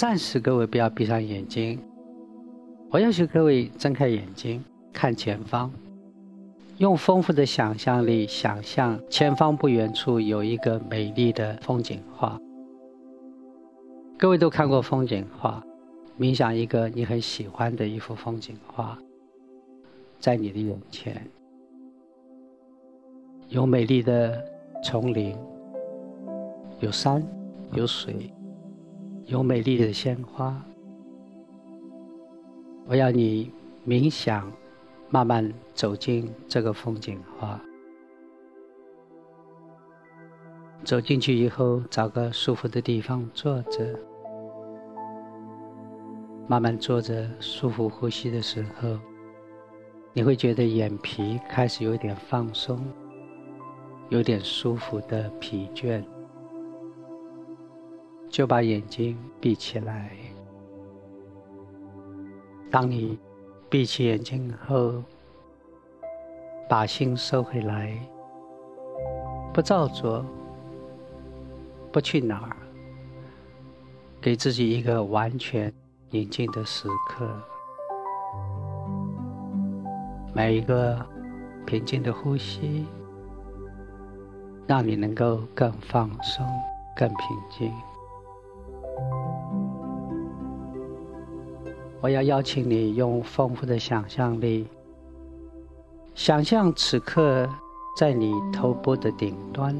暂时各位不要闭上眼睛，我要求各位睁开眼睛看前方，用丰富的想象力想象前方不远处有一个美丽的风景画。各位都看过风景画，冥想一个你很喜欢的一幅风景画，在你的眼前，有美丽的丛林，有山，有水。有美丽的鲜花，我要你冥想，慢慢走进这个风景画。走进去以后，找个舒服的地方坐着，慢慢坐着，舒服呼吸的时候，你会觉得眼皮开始有点放松，有点舒服的疲倦。就把眼睛闭起来。当你闭起眼睛后，把心收回来，不照做，不去哪儿，给自己一个完全宁静的时刻。每一个平静的呼吸，让你能够更放松、更平静。我要邀请你用丰富的想象力，想象此刻在你头部的顶端，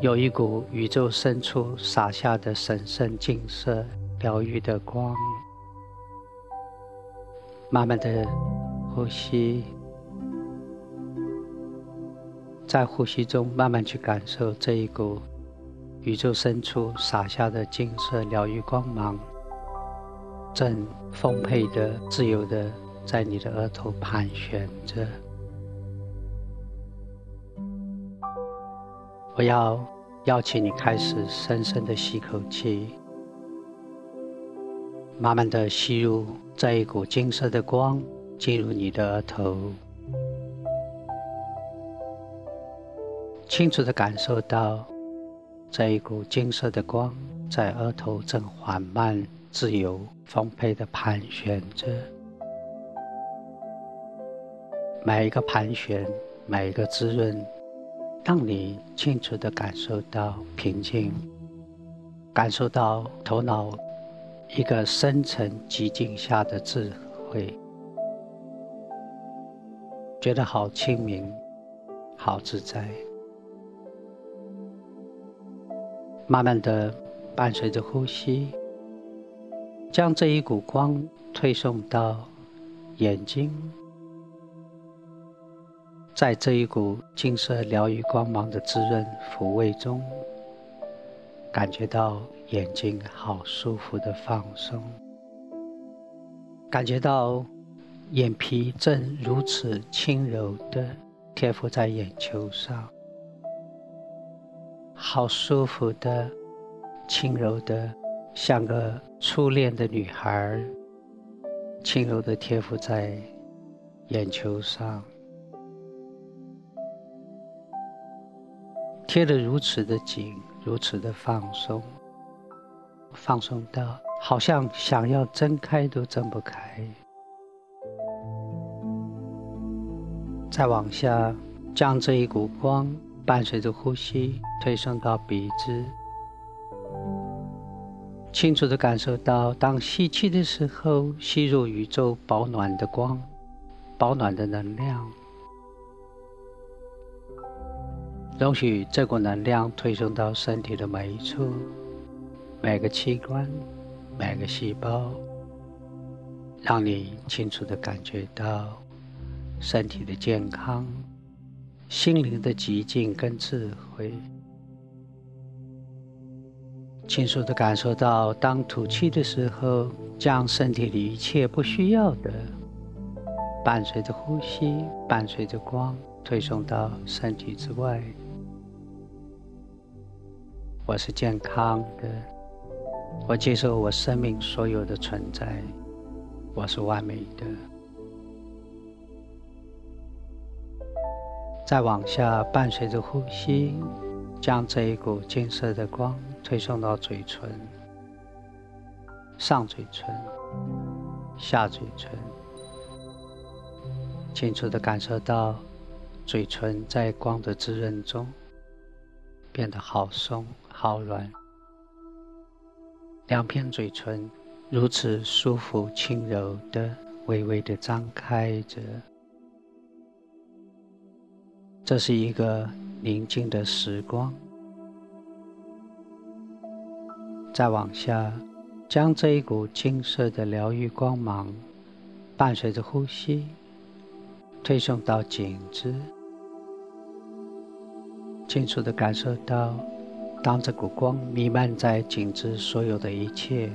有一股宇宙深处洒下的神圣金色、疗愈的光。慢慢的呼吸，在呼吸中慢慢去感受这一股宇宙深处洒下的金色疗愈光芒。正丰沛的、自由的，在你的额头盘旋着。我要邀请你开始深深的吸口气，慢慢的吸入这一股金色的光，进入你的额头，清楚的感受到这一股金色的光在额头正缓慢。自由丰沛的盘旋着，每一个盘旋，每一个滋润，让你清楚的感受到平静，感受到头脑一个深层寂静下的智慧，觉得好清明，好自在。慢慢的伴随着呼吸。将这一股光推送到眼睛，在这一股金色疗愈光芒的滋润抚慰中，感觉到眼睛好舒服的放松，感觉到眼皮正如此轻柔的贴附在眼球上，好舒服的轻柔的。像个初恋的女孩，轻柔的贴附在眼球上，贴得如此的紧，如此的放松，放松到好像想要睁开都睁不开。再往下，将这一股光伴随着呼吸推送到鼻子。清楚的感受到，当吸气的时候，吸入宇宙保暖的光、保暖的能量，容许这股能量推送到身体的每一处、每个器官、每个细胞，让你清楚的感觉到身体的健康、心灵的寂静跟智慧。清楚的感受到，当吐气的时候，将身体里一切不需要的，伴随着呼吸，伴随着光，推送到身体之外。我是健康的，我接受我生命所有的存在，我是完美的。再往下，伴随着呼吸。将这一股金色的光推送到嘴唇，上嘴唇、下嘴唇，清楚的感受到嘴唇在光的滋润中变得好松、好软，两片嘴唇如此舒服、轻柔的微微的张开着。这是一个宁静的时光。再往下，将这一股金色的疗愈光芒，伴随着呼吸，推送到颈子，清楚的感受到，当这股光弥漫在颈子所有的一切，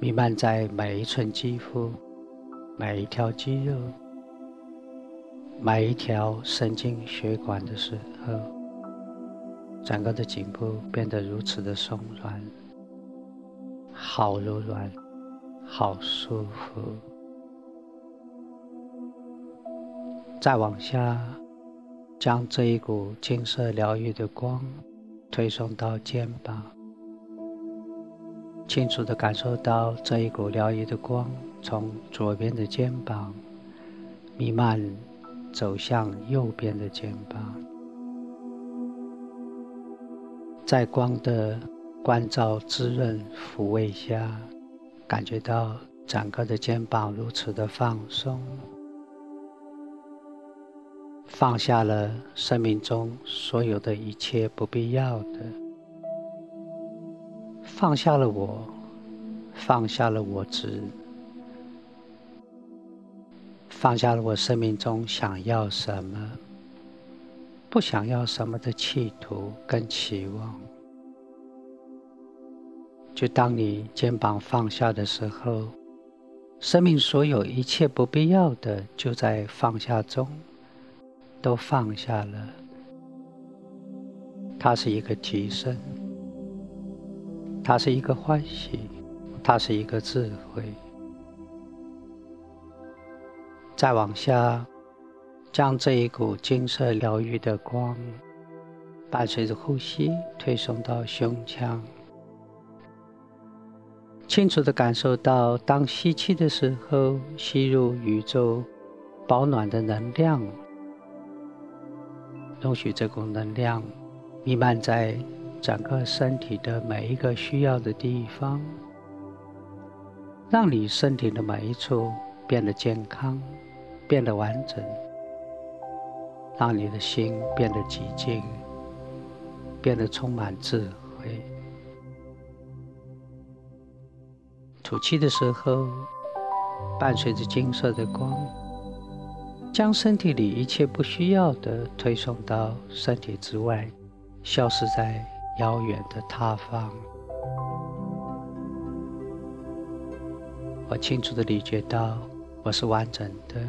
弥漫在每一寸肌肤、每一条肌肉、每一条神经血管的时候。整个的颈部变得如此的松软，好柔软，好舒服。再往下，将这一股金色疗愈的光推送到肩膀，清楚的感受到这一股疗愈的光从左边的肩膀弥漫，走向右边的肩膀。在光的关照、滋润、抚慰下，感觉到整个的肩膀如此的放松，放下了生命中所有的一切不必要的，放下了我，放下了我执，放下了我生命中想要什么。不想要什么的企图跟期望，就当你肩膀放下的时候，生命所有一切不必要的，就在放下中都放下了。它是一个提升，它是一个欢喜，它是一个智慧。再往下。将这一股金色疗愈的光，伴随着呼吸推送到胸腔，清楚的感受到，当吸气的时候，吸入宇宙保暖的能量，容许这股能量弥漫在整个身体的每一个需要的地方，让你身体的每一处变得健康，变得完整。让你的心变得寂静，变得充满智慧。吐气的时候，伴随着金色的光，将身体里一切不需要的推送到身体之外，消失在遥远的他方。我清楚的理解到，我是完整的，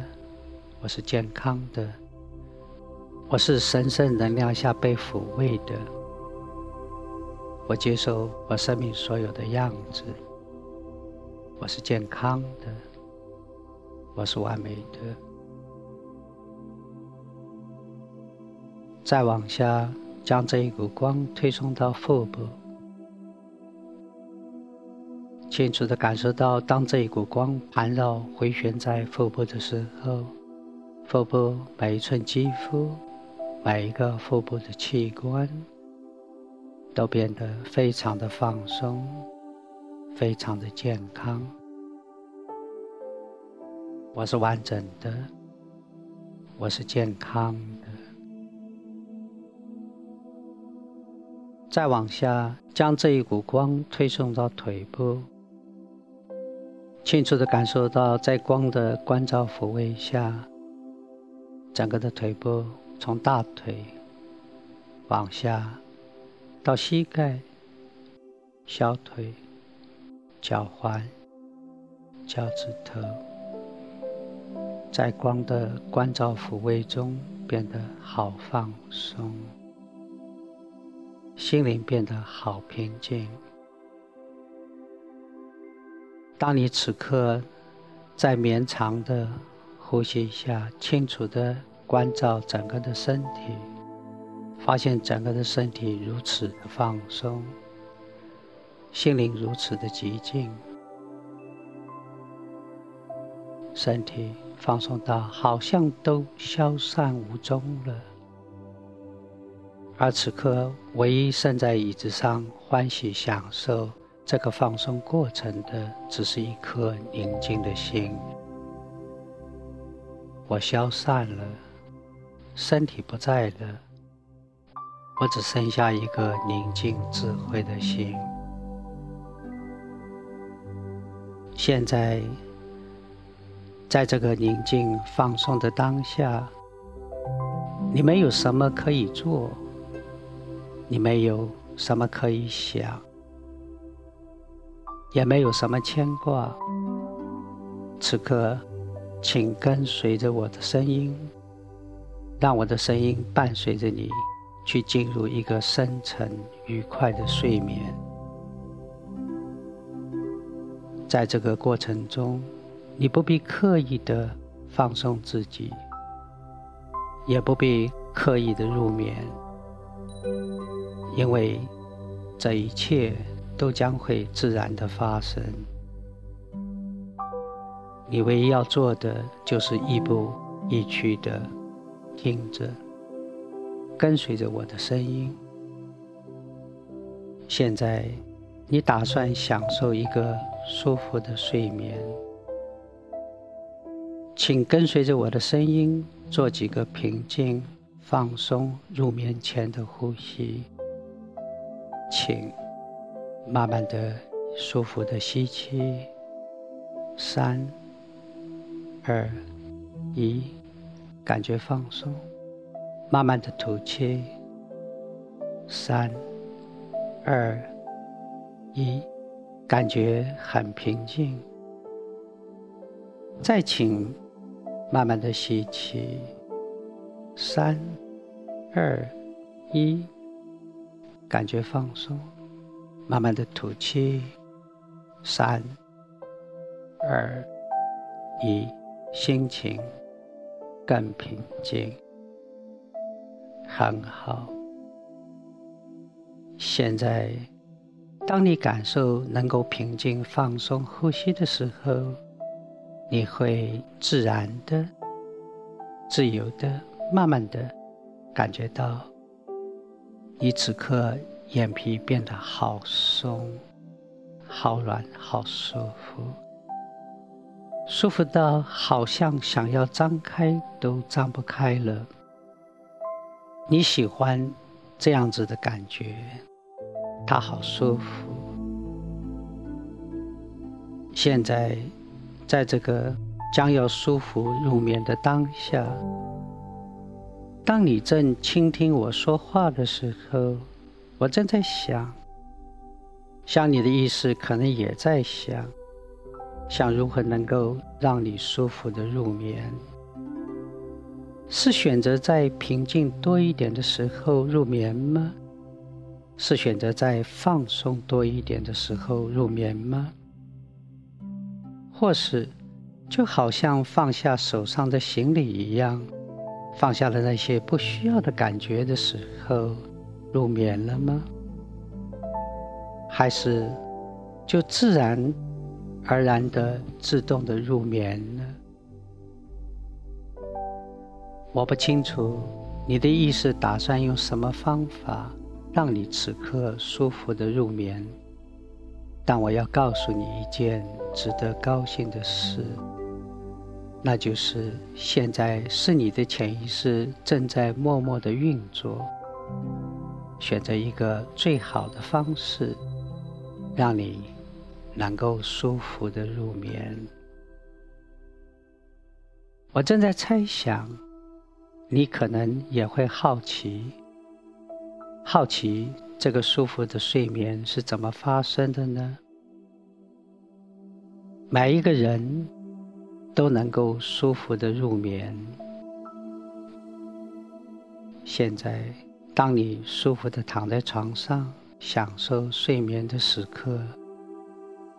我是健康的。我是神圣能量下被抚慰的，我接受我生命所有的样子，我是健康的，我是完美的。再往下，将这一股光推送到腹部，清楚的感受到，当这一股光盘绕回旋在腹部的时候，腹部每一寸肌肤。每一个腹部的器官都变得非常的放松，非常的健康。我是完整的，我是健康的。再往下，将这一股光推送到腿部，清楚的感受到在光的关照抚慰下，整个的腿部。从大腿往下到膝盖、小腿、脚踝、脚趾头，在光的关照抚慰中变得好放松，心灵变得好平静。当你此刻在绵长的呼吸下，清楚的。关照整个的身体，发现整个的身体如此的放松，心灵如此的寂静。身体放松到好像都消散无踪了。而此刻，唯一站在椅子上欢喜享受这个放松过程的，只是一颗宁静的心。我消散了。身体不在了，我只剩下一个宁静智慧的心。现在，在这个宁静放松的当下，你没有什么可以做。你没有什么可以想，也没有什么牵挂。此刻，请跟随着我的声音，让我的声音伴随着你，去进入一个深沉愉快的睡眠。在这个过程中，你不必刻意的放松自己，也不必刻意的入眠。因为这一切都将会自然的发生，你唯一要做的就是亦步亦趋的听着，跟随着我的声音。现在，你打算享受一个舒服的睡眠，请跟随着我的声音做几个平静、放松入眠前的呼吸。请慢慢的、舒服的吸气，三、二、一，感觉放松；慢慢的吐气，三、二、一，感觉很平静。再请慢慢的吸气，三、二、一。感觉放松，慢慢的吐气，三、二、一，心情更平静，很好。现在，当你感受能够平静放松呼吸的时候，你会自然的、自由的、慢慢的感觉到。你此刻眼皮变得好松、好软、好舒服，舒服到好像想要张开都张不开了。你喜欢这样子的感觉，它好舒服。现在，在这个将要舒服入眠的当下。当你正倾听我说话的时候，我正在想，想你的意思可能也在想，想如何能够让你舒服的入眠。是选择在平静多一点的时候入眠吗？是选择在放松多一点的时候入眠吗？或是，就好像放下手上的行李一样？放下了那些不需要的感觉的时候，入眠了吗？还是就自然而然的自动的入眠了？我不清楚你的意识打算用什么方法让你此刻舒服的入眠，但我要告诉你一件值得高兴的事。那就是现在是你的潜意识正在默默的运作，选择一个最好的方式，让你能够舒服的入眠。我正在猜想，你可能也会好奇，好奇这个舒服的睡眠是怎么发生的呢？每一个人。都能够舒服的入眠。现在，当你舒服的躺在床上，享受睡眠的时刻，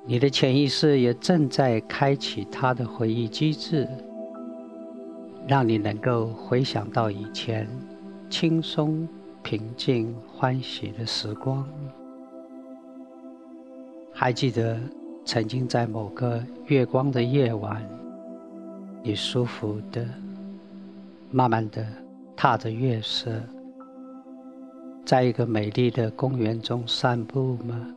你的潜意识也正在开启它的回忆机制，让你能够回想到以前轻松、平静、欢喜的时光。还记得曾经在某个月光的夜晚。你舒服的，慢慢的踏着月色，在一个美丽的公园中散步吗？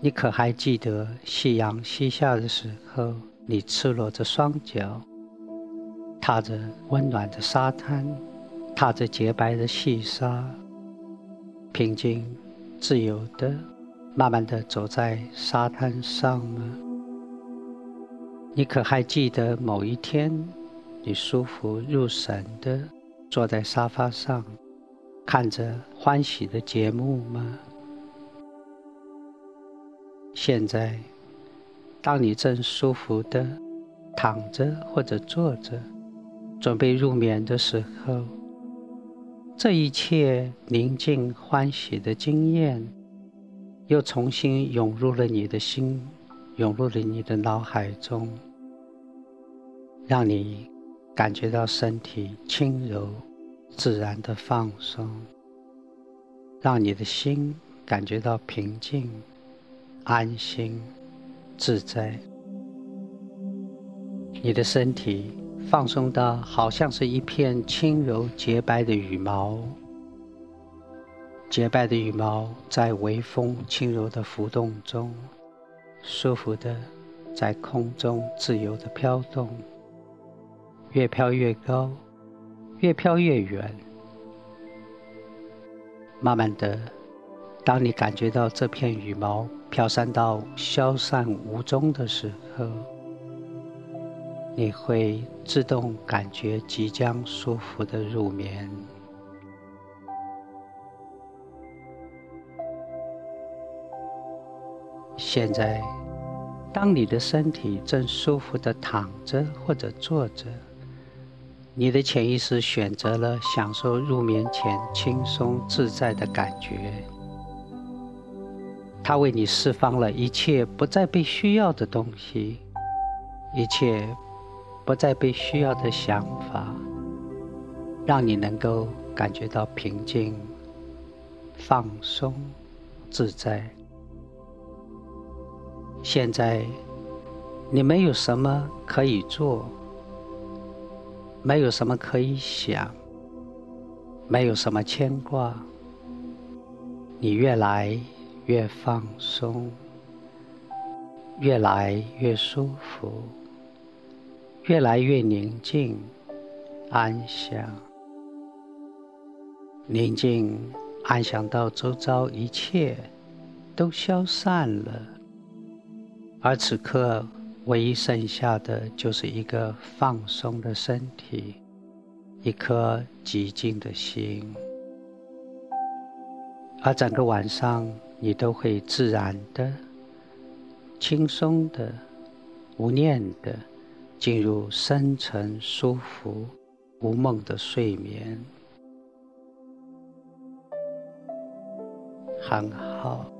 你可还记得夕阳西下的时候，你赤裸着双脚，踏着温暖的沙滩，踏着洁白的细沙，平静、自由的，慢慢的走在沙滩上吗？你可还记得某一天，你舒服入神的坐在沙发上，看着欢喜的节目吗？现在，当你正舒服的躺着或者坐着，准备入眠的时候，这一切宁静欢喜的经验，又重新涌入了你的心，涌入了你的脑海中，让你感觉到身体轻柔、自然的放松，让你的心感觉到平静。安心自在，你的身体放松到好像是一片轻柔洁白的羽毛，洁白的羽毛在微风轻柔的浮动中，舒服的在空中自由的飘动，越飘越高，越飘越远，慢慢的。当你感觉到这片羽毛飘散到消散无踪的时候，你会自动感觉即将舒服的入眠。现在，当你的身体正舒服的躺着或者坐着，你的潜意识选择了享受入眠前轻松自在的感觉。他为你释放了一切不再被需要的东西，一切不再被需要的想法，让你能够感觉到平静、放松、自在。现在，你没有什么可以做，没有什么可以想，没有什么牵挂，你越来。越放松，越来越舒服，越来越宁静、安详。宁静、安详到周遭一切都消散了，而此刻唯一剩下的就是一个放松的身体，一颗寂静的心，而整个晚上。你都会自然的、轻松的、无念的进入深沉、舒服、无梦的睡眠，很好。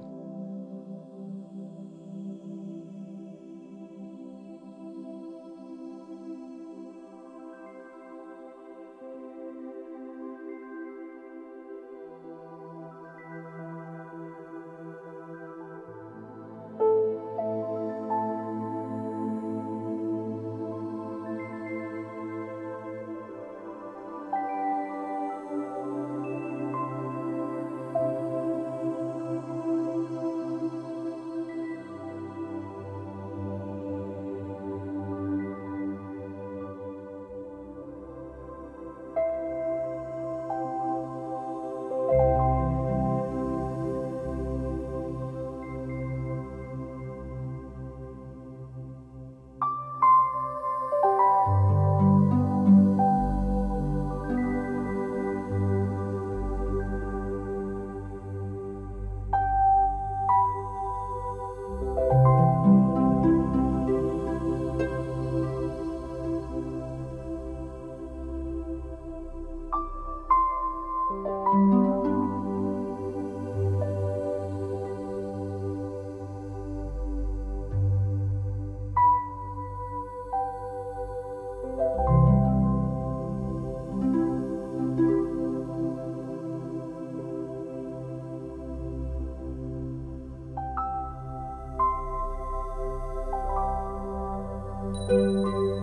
Música